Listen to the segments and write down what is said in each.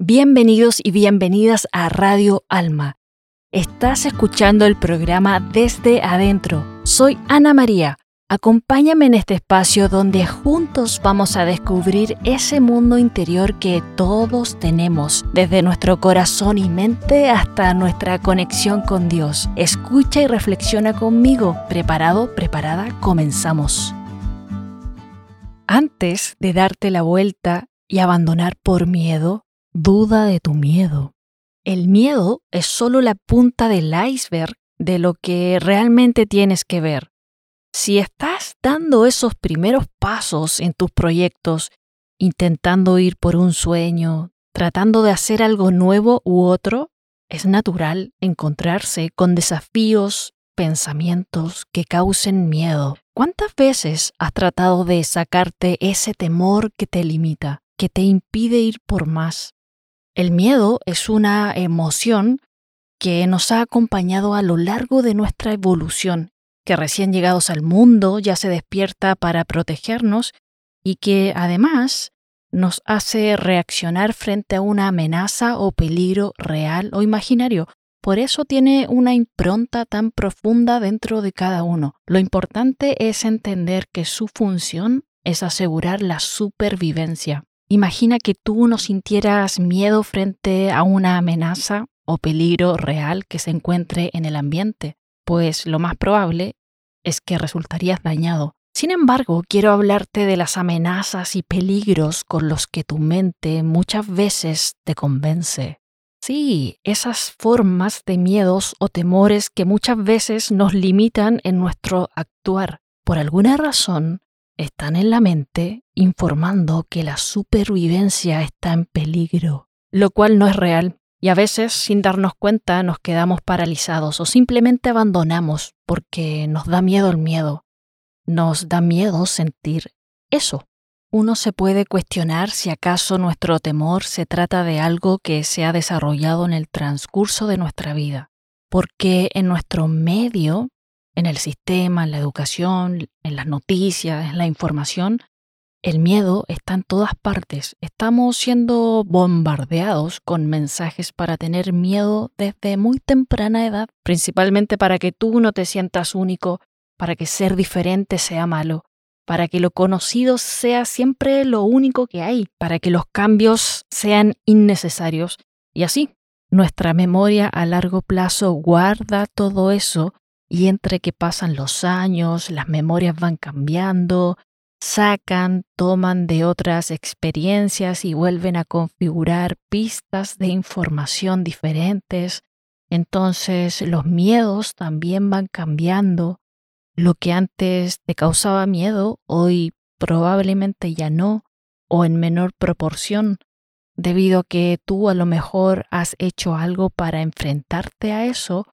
Bienvenidos y bienvenidas a Radio Alma. Estás escuchando el programa Desde Adentro. Soy Ana María. Acompáñame en este espacio donde juntos vamos a descubrir ese mundo interior que todos tenemos, desde nuestro corazón y mente hasta nuestra conexión con Dios. Escucha y reflexiona conmigo. ¿Preparado? ¿Preparada? Comenzamos. Antes de darte la vuelta y abandonar por miedo, Duda de tu miedo. El miedo es solo la punta del iceberg de lo que realmente tienes que ver. Si estás dando esos primeros pasos en tus proyectos, intentando ir por un sueño, tratando de hacer algo nuevo u otro, es natural encontrarse con desafíos, pensamientos que causen miedo. ¿Cuántas veces has tratado de sacarte ese temor que te limita, que te impide ir por más? El miedo es una emoción que nos ha acompañado a lo largo de nuestra evolución, que recién llegados al mundo ya se despierta para protegernos y que además nos hace reaccionar frente a una amenaza o peligro real o imaginario. Por eso tiene una impronta tan profunda dentro de cada uno. Lo importante es entender que su función es asegurar la supervivencia. Imagina que tú no sintieras miedo frente a una amenaza o peligro real que se encuentre en el ambiente, pues lo más probable es que resultarías dañado. Sin embargo, quiero hablarte de las amenazas y peligros con los que tu mente muchas veces te convence. Sí, esas formas de miedos o temores que muchas veces nos limitan en nuestro actuar. Por alguna razón, están en la mente informando que la supervivencia está en peligro, lo cual no es real. Y a veces, sin darnos cuenta, nos quedamos paralizados o simplemente abandonamos porque nos da miedo el miedo. Nos da miedo sentir eso. Uno se puede cuestionar si acaso nuestro temor se trata de algo que se ha desarrollado en el transcurso de nuestra vida, porque en nuestro medio en el sistema, en la educación, en las noticias, en la información, el miedo está en todas partes. Estamos siendo bombardeados con mensajes para tener miedo desde muy temprana edad, principalmente para que tú no te sientas único, para que ser diferente sea malo, para que lo conocido sea siempre lo único que hay, para que los cambios sean innecesarios. Y así, nuestra memoria a largo plazo guarda todo eso y entre que pasan los años, las memorias van cambiando, sacan, toman de otras experiencias y vuelven a configurar pistas de información diferentes. Entonces los miedos también van cambiando. Lo que antes te causaba miedo, hoy probablemente ya no, o en menor proporción, debido a que tú a lo mejor has hecho algo para enfrentarte a eso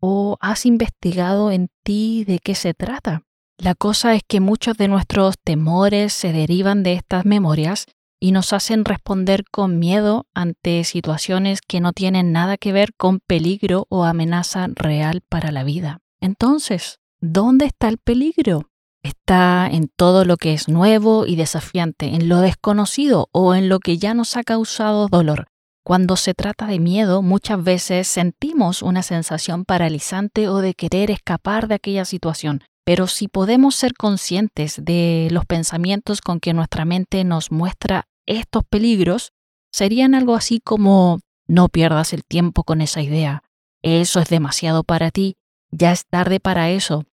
o has investigado en ti de qué se trata. La cosa es que muchos de nuestros temores se derivan de estas memorias y nos hacen responder con miedo ante situaciones que no tienen nada que ver con peligro o amenaza real para la vida. Entonces, ¿dónde está el peligro? Está en todo lo que es nuevo y desafiante, en lo desconocido o en lo que ya nos ha causado dolor. Cuando se trata de miedo, muchas veces sentimos una sensación paralizante o de querer escapar de aquella situación. Pero si podemos ser conscientes de los pensamientos con que nuestra mente nos muestra estos peligros, serían algo así como no pierdas el tiempo con esa idea, eso es demasiado para ti, ya es tarde para eso,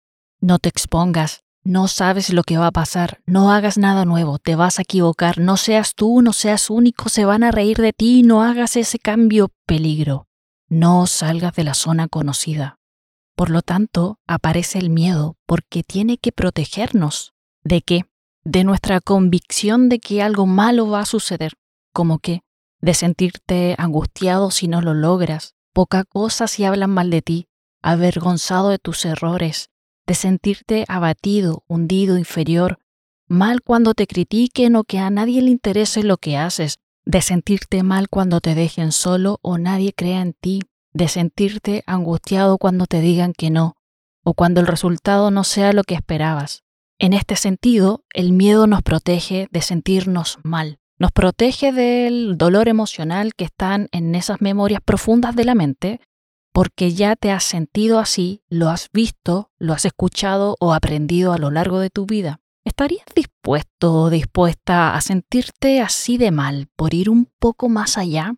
no te expongas, no sabes lo que va a pasar, no hagas nada nuevo, te vas a equivocar, no seas tú, no seas único, se van a reír de ti, no hagas ese cambio, peligro. No salgas de la zona conocida. Por lo tanto, aparece el miedo porque tiene que protegernos. ¿De qué? De nuestra convicción de que algo malo va a suceder. ¿Como qué? De sentirte angustiado si no lo logras, poca cosa si hablan mal de ti, avergonzado de tus errores, de sentirte abatido, hundido, inferior, mal cuando te critiquen o que a nadie le interese lo que haces, de sentirte mal cuando te dejen solo o nadie crea en ti, de sentirte angustiado cuando te digan que no, o cuando el resultado no sea lo que esperabas. En este sentido, el miedo nos protege de sentirnos mal, Nos protege del dolor emocional que están en esas memorias profundas de la mente, porque ya te has sentido así, lo has visto, lo has escuchado o aprendido a lo largo de tu vida. ¿Estarías dispuesto o dispuesta a sentirte así de mal por ir un poco más allá?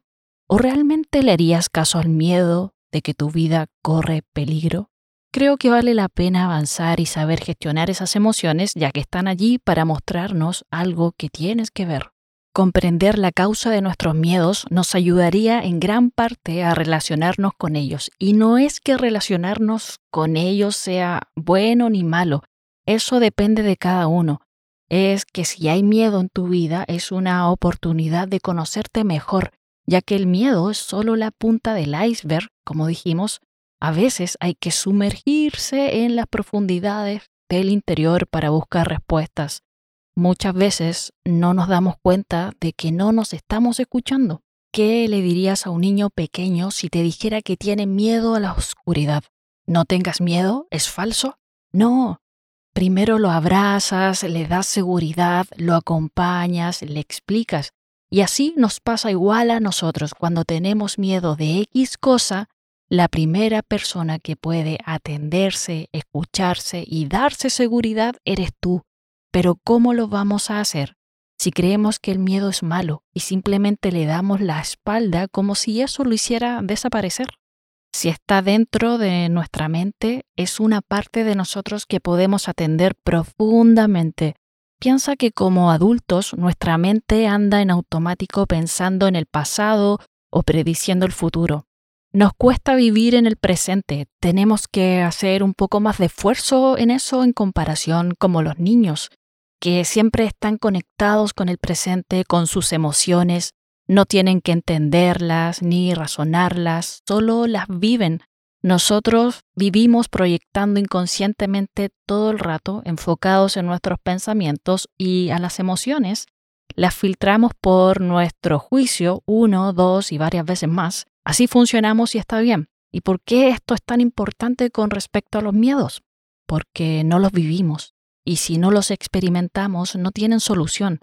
¿O realmente le harías caso al miedo de que tu vida corre peligro? Creo que vale la pena avanzar y saber gestionar esas emociones ya que están allí para mostrarnos algo que tienes que ver. Comprender la causa de nuestros miedos nos ayudaría en gran parte a relacionarnos con ellos. Y no es que relacionarnos con ellos sea bueno ni malo, eso depende de cada uno. Es que si hay miedo en tu vida es una oportunidad de conocerte mejor, ya que el miedo es solo la punta del iceberg, como dijimos. A veces hay que sumergirse en las profundidades del interior para buscar respuestas. Muchas veces no nos damos cuenta de que no nos estamos escuchando. ¿Qué le dirías a un niño pequeño si te dijera que tiene miedo a la oscuridad? No tengas miedo, es falso. No. Primero lo abrazas, le das seguridad, lo acompañas, le explicas. Y así nos pasa igual a nosotros. Cuando tenemos miedo de X cosa, la primera persona que puede atenderse, escucharse y darse seguridad eres tú. Pero ¿cómo lo vamos a hacer si creemos que el miedo es malo y simplemente le damos la espalda como si eso lo hiciera desaparecer? Si está dentro de nuestra mente, es una parte de nosotros que podemos atender profundamente. Piensa que como adultos nuestra mente anda en automático pensando en el pasado o prediciendo el futuro. Nos cuesta vivir en el presente, tenemos que hacer un poco más de esfuerzo en eso en comparación como los niños, que siempre están conectados con el presente, con sus emociones, no tienen que entenderlas ni razonarlas, solo las viven. Nosotros vivimos proyectando inconscientemente todo el rato, enfocados en nuestros pensamientos y a las emociones, las filtramos por nuestro juicio uno, dos y varias veces más. Así funcionamos y está bien. ¿Y por qué esto es tan importante con respecto a los miedos? Porque no los vivimos y si no los experimentamos no tienen solución.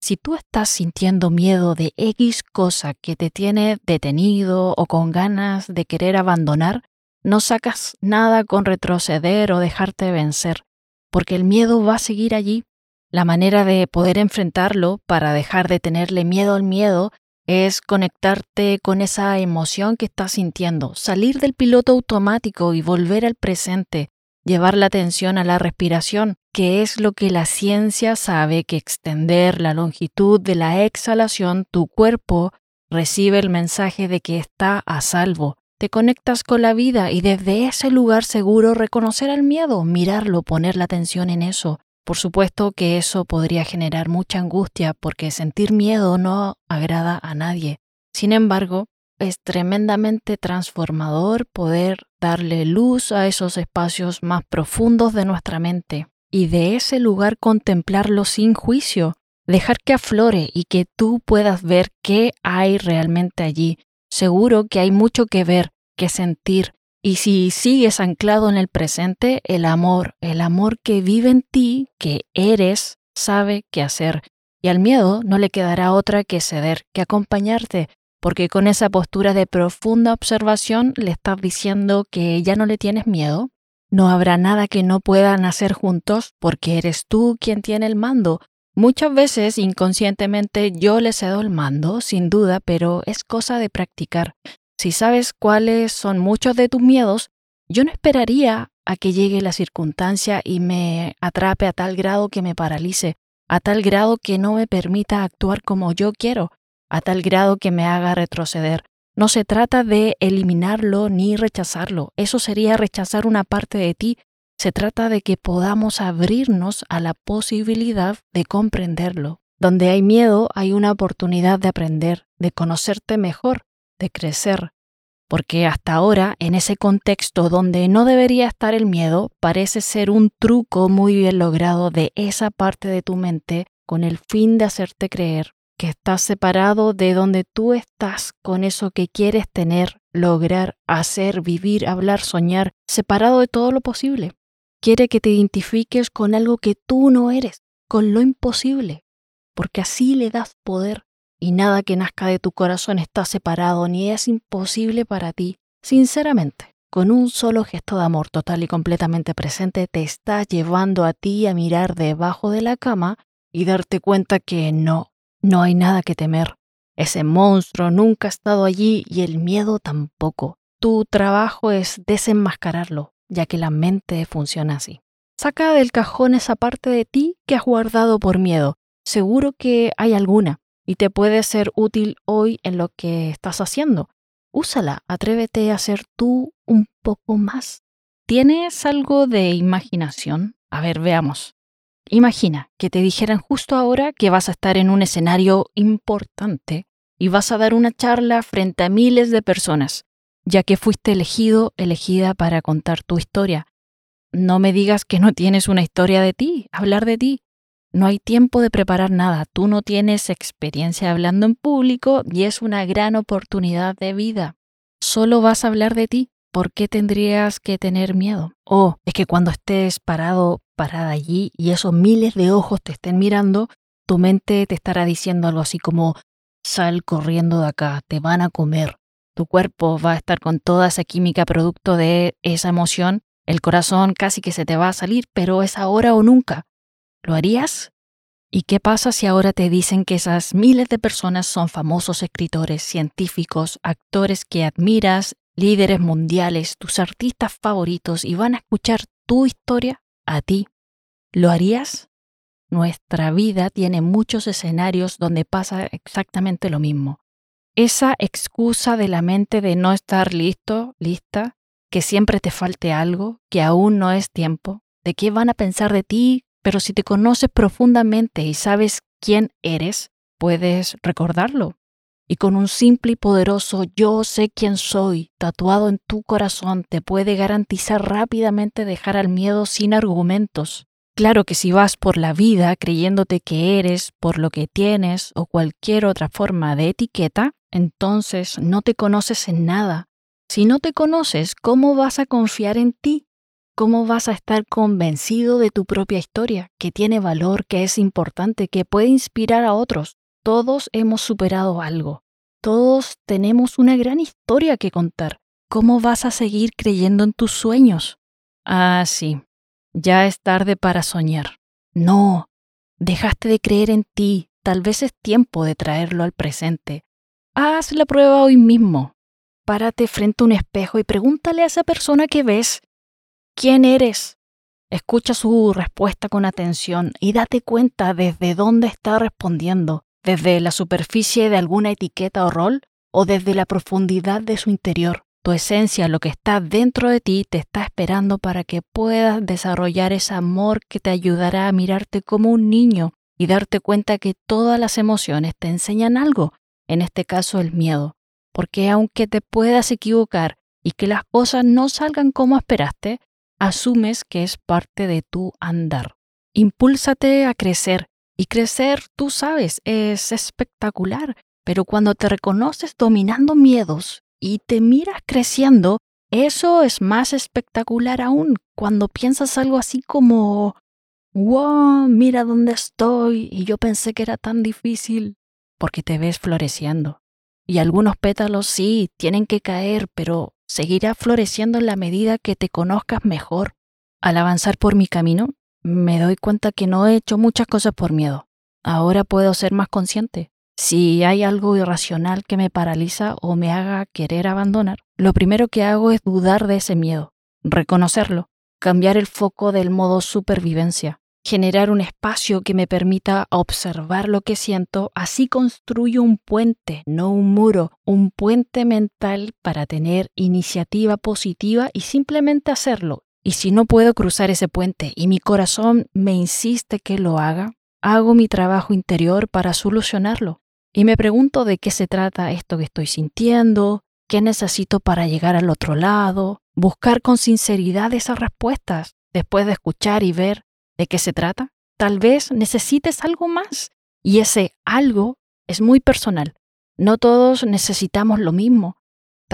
Si tú estás sintiendo miedo de X cosa que te tiene detenido o con ganas de querer abandonar, no sacas nada con retroceder o dejarte vencer, porque el miedo va a seguir allí. La manera de poder enfrentarlo para dejar de tenerle miedo al miedo es conectarte con esa emoción que estás sintiendo, salir del piloto automático y volver al presente, llevar la atención a la respiración, que es lo que la ciencia sabe que extender la longitud de la exhalación, tu cuerpo recibe el mensaje de que está a salvo. Te conectas con la vida y desde ese lugar seguro reconocer al miedo, mirarlo, poner la atención en eso. Por supuesto que eso podría generar mucha angustia porque sentir miedo no agrada a nadie. Sin embargo, es tremendamente transformador poder darle luz a esos espacios más profundos de nuestra mente y de ese lugar contemplarlo sin juicio, dejar que aflore y que tú puedas ver qué hay realmente allí. Seguro que hay mucho que ver, que sentir, y si sigues anclado en el presente, el amor, el amor que vive en ti, que eres, sabe qué hacer. Y al miedo no le quedará otra que ceder, que acompañarte, porque con esa postura de profunda observación le estás diciendo que ya no le tienes miedo, no habrá nada que no puedan hacer juntos porque eres tú quien tiene el mando. Muchas veces inconscientemente yo le cedo el mando, sin duda, pero es cosa de practicar. Si sabes cuáles son muchos de tus miedos, yo no esperaría a que llegue la circunstancia y me atrape a tal grado que me paralice, a tal grado que no me permita actuar como yo quiero a tal grado que me haga retroceder. No se trata de eliminarlo ni rechazarlo, eso sería rechazar una parte de ti. Se trata de que podamos abrirnos a la posibilidad de comprenderlo. Donde hay miedo hay una oportunidad de aprender, de conocerte mejor, de crecer. Porque hasta ahora, en ese contexto donde no debería estar el miedo, parece ser un truco muy bien logrado de esa parte de tu mente con el fin de hacerte creer que estás separado de donde tú estás con eso que quieres tener, lograr, hacer, vivir, hablar, soñar, separado de todo lo posible. Quiere que te identifiques con algo que tú no eres, con lo imposible. porque así le das poder. Y nada que nazca de tu corazón está separado ni es imposible para ti. Sinceramente, con un solo gesto de amor total y completamente presente te está llevando a ti a mirar debajo de la cama y darte cuenta que no, no hay nada que temer. Ese monstruo nunca ha estado allí y el miedo tampoco. Tu trabajo es desenmascararlo, ya que la mente funciona así. Saca del cajón esa parte de ti que has guardado por miedo. Seguro que hay alguna y te puede ser útil hoy en lo que estás haciendo. Úsala, atrévete a ser tú un poco más. ¿Tienes algo de imaginación? A ver, veamos. Imagina que te dijeran justo ahora que vas a estar en un escenario importante y vas a dar una charla frente a miles de personas, ya que fuiste elegido, elegida para contar tu historia. No me digas que no tienes una historia de ti, hablar de ti. No hay tiempo de preparar nada, tú no tienes experiencia hablando en público y es una gran oportunidad de vida. Solo vas a hablar de ti. ¿Por qué tendrías que tener miedo? O es que cuando estés parado, parada allí y esos miles de ojos te estén mirando, tu mente te estará diciendo algo así como, sal corriendo de acá, te van a comer. Tu cuerpo va a estar con toda esa química producto de esa emoción, el corazón casi que se te va a salir, pero es ahora o nunca. ¿Lo harías? ¿Y qué pasa si ahora te dicen que esas miles de personas son famosos escritores, científicos, actores que admiras, líderes mundiales, tus artistas favoritos y van a escuchar tu historia a ti? ¿Lo harías? Nuestra vida tiene muchos escenarios donde pasa exactamente lo mismo. Esa excusa de la mente de no estar listo, lista, que siempre te falte algo, que aún no es tiempo, de qué van a pensar de ti pero si te conoces profundamente y sabes quién eres, puedes recordarlo. Y con un simple y poderoso yo sé quién soy tatuado en tu corazón te puede garantizar rápidamente dejar al miedo sin argumentos. Claro que si vas por la vida creyéndote que eres por lo que tienes o cualquier otra forma de etiqueta, entonces no te conoces en nada. Si no te conoces, ¿cómo vas a confiar en ti? ¿Cómo vas a estar convencido de tu propia historia, que tiene valor, que es importante, que puede inspirar a otros? Todos hemos superado algo. Todos tenemos una gran historia que contar. ¿Cómo vas a seguir creyendo en tus sueños? Ah, sí. Ya es tarde para soñar. No. Dejaste de creer en ti. Tal vez es tiempo de traerlo al presente. Haz la prueba hoy mismo. Párate frente a un espejo y pregúntale a esa persona que ves ¿Quién eres? Escucha su respuesta con atención y date cuenta desde dónde está respondiendo, desde la superficie de alguna etiqueta o rol o desde la profundidad de su interior. Tu esencia, lo que está dentro de ti, te está esperando para que puedas desarrollar ese amor que te ayudará a mirarte como un niño y darte cuenta que todas las emociones te enseñan algo, en este caso el miedo. Porque aunque te puedas equivocar y que las cosas no salgan como esperaste, asumes que es parte de tu andar. Impúlsate a crecer y crecer, tú sabes, es espectacular, pero cuando te reconoces dominando miedos y te miras creciendo, eso es más espectacular aún cuando piensas algo así como, wow, mira dónde estoy y yo pensé que era tan difícil, porque te ves floreciendo. Y algunos pétalos sí, tienen que caer, pero seguirá floreciendo en la medida que te conozcas mejor. Al avanzar por mi camino, me doy cuenta que no he hecho muchas cosas por miedo. Ahora puedo ser más consciente. Si hay algo irracional que me paraliza o me haga querer abandonar, lo primero que hago es dudar de ese miedo, reconocerlo, cambiar el foco del modo supervivencia generar un espacio que me permita observar lo que siento, así construyo un puente, no un muro, un puente mental para tener iniciativa positiva y simplemente hacerlo. Y si no puedo cruzar ese puente y mi corazón me insiste que lo haga, hago mi trabajo interior para solucionarlo. Y me pregunto de qué se trata esto que estoy sintiendo, qué necesito para llegar al otro lado, buscar con sinceridad esas respuestas después de escuchar y ver de qué se trata. Tal vez necesites algo más y ese algo es muy personal. No todos necesitamos lo mismo.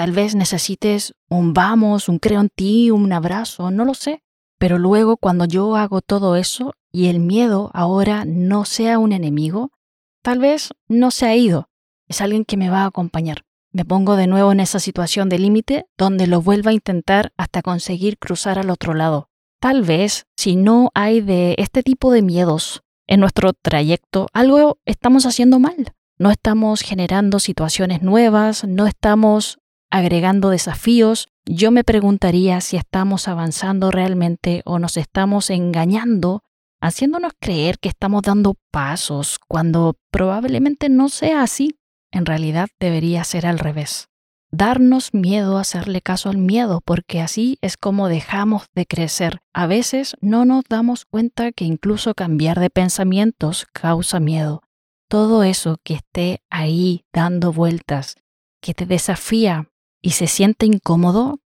Tal vez necesites un vamos, un creo en ti, un abrazo, no lo sé. Pero luego cuando yo hago todo eso y el miedo ahora no sea un enemigo, Tal vez no se ha ido, es alguien que me va a acompañar. Me pongo de nuevo en esa situación de límite donde lo vuelvo a intentar hasta conseguir cruzar al otro lado. Tal vez, si no hay de este tipo de miedos en nuestro trayecto, algo estamos haciendo mal. No estamos generando situaciones nuevas, no estamos agregando desafíos, yo me preguntaría si estamos avanzando realmente o nos estamos engañando, haciéndonos creer que estamos dando pasos cuando probablemente no sea así. En realidad debería ser al revés. Darnos miedo hacerle caso al miedo, porque así es como dejamos de crecer. A veces no nos damos cuenta que incluso cambiar de pensamientos causa miedo. Todo eso que esté ahí dando vueltas, que te desafía, y se siente incómodo,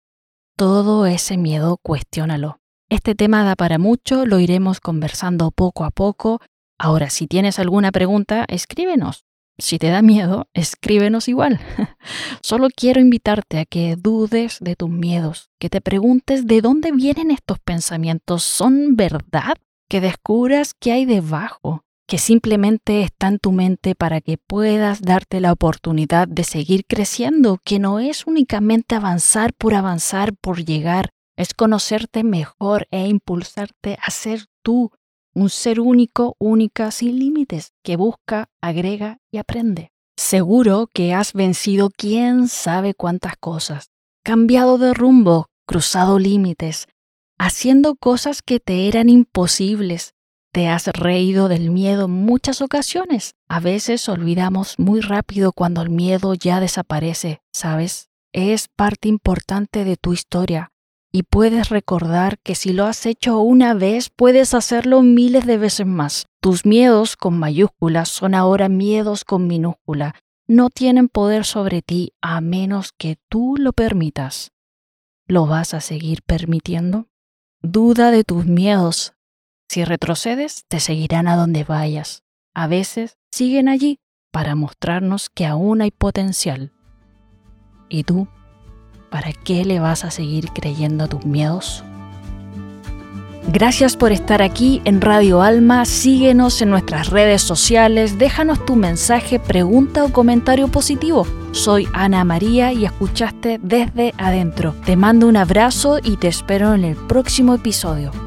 todo ese miedo cuestiónalo. Este tema da para mucho, lo iremos conversando poco a poco. Ahora, si tienes alguna pregunta, escríbenos. Si te da miedo, escríbenos igual. Solo quiero invitarte a que dudes de tus miedos, que te preguntes de dónde vienen estos pensamientos. ¿Son verdad? Que descubras qué hay debajo, que simplemente está en tu mente para que puedas darte la oportunidad de seguir creciendo, que no es únicamente avanzar por avanzar, por llegar, es conocerte mejor e impulsarte a ser tú, un ser único, única, sin límites, que busca, agrega y aprende. Seguro que has vencido quién sabe cuántas cosas, cambiado de rumbo, cruzado límites, haciendo cosas que te eran imposibles, te has reído del miedo muchas ocasiones. A veces olvidamos muy rápido cuando el miedo ya desaparece, ¿sabes? Es parte importante de tu historia y puedes recordar que si lo has hecho una vez, puedes hacerlo miles de veces más. Tus miedos con mayúsculas son ahora miedos con minúscula. No tienen poder sobre ti a menos que tú lo permitas. ¿Lo vas a seguir permitiendo? Duda de tus miedos, si retrocedes, te seguirán a donde vayas. A veces siguen allí para mostrarnos que aún hay potencial. ¿Y tú? ¿Para qué le vas a seguir creyendo a tus miedos? Gracias por estar aquí en Radio Alma, síguenos en nuestras redes sociales, déjanos tu mensaje, pregunta o comentario positivo. Soy Ana María y escuchaste desde adentro. Te mando un abrazo y te espero en el próximo episodio.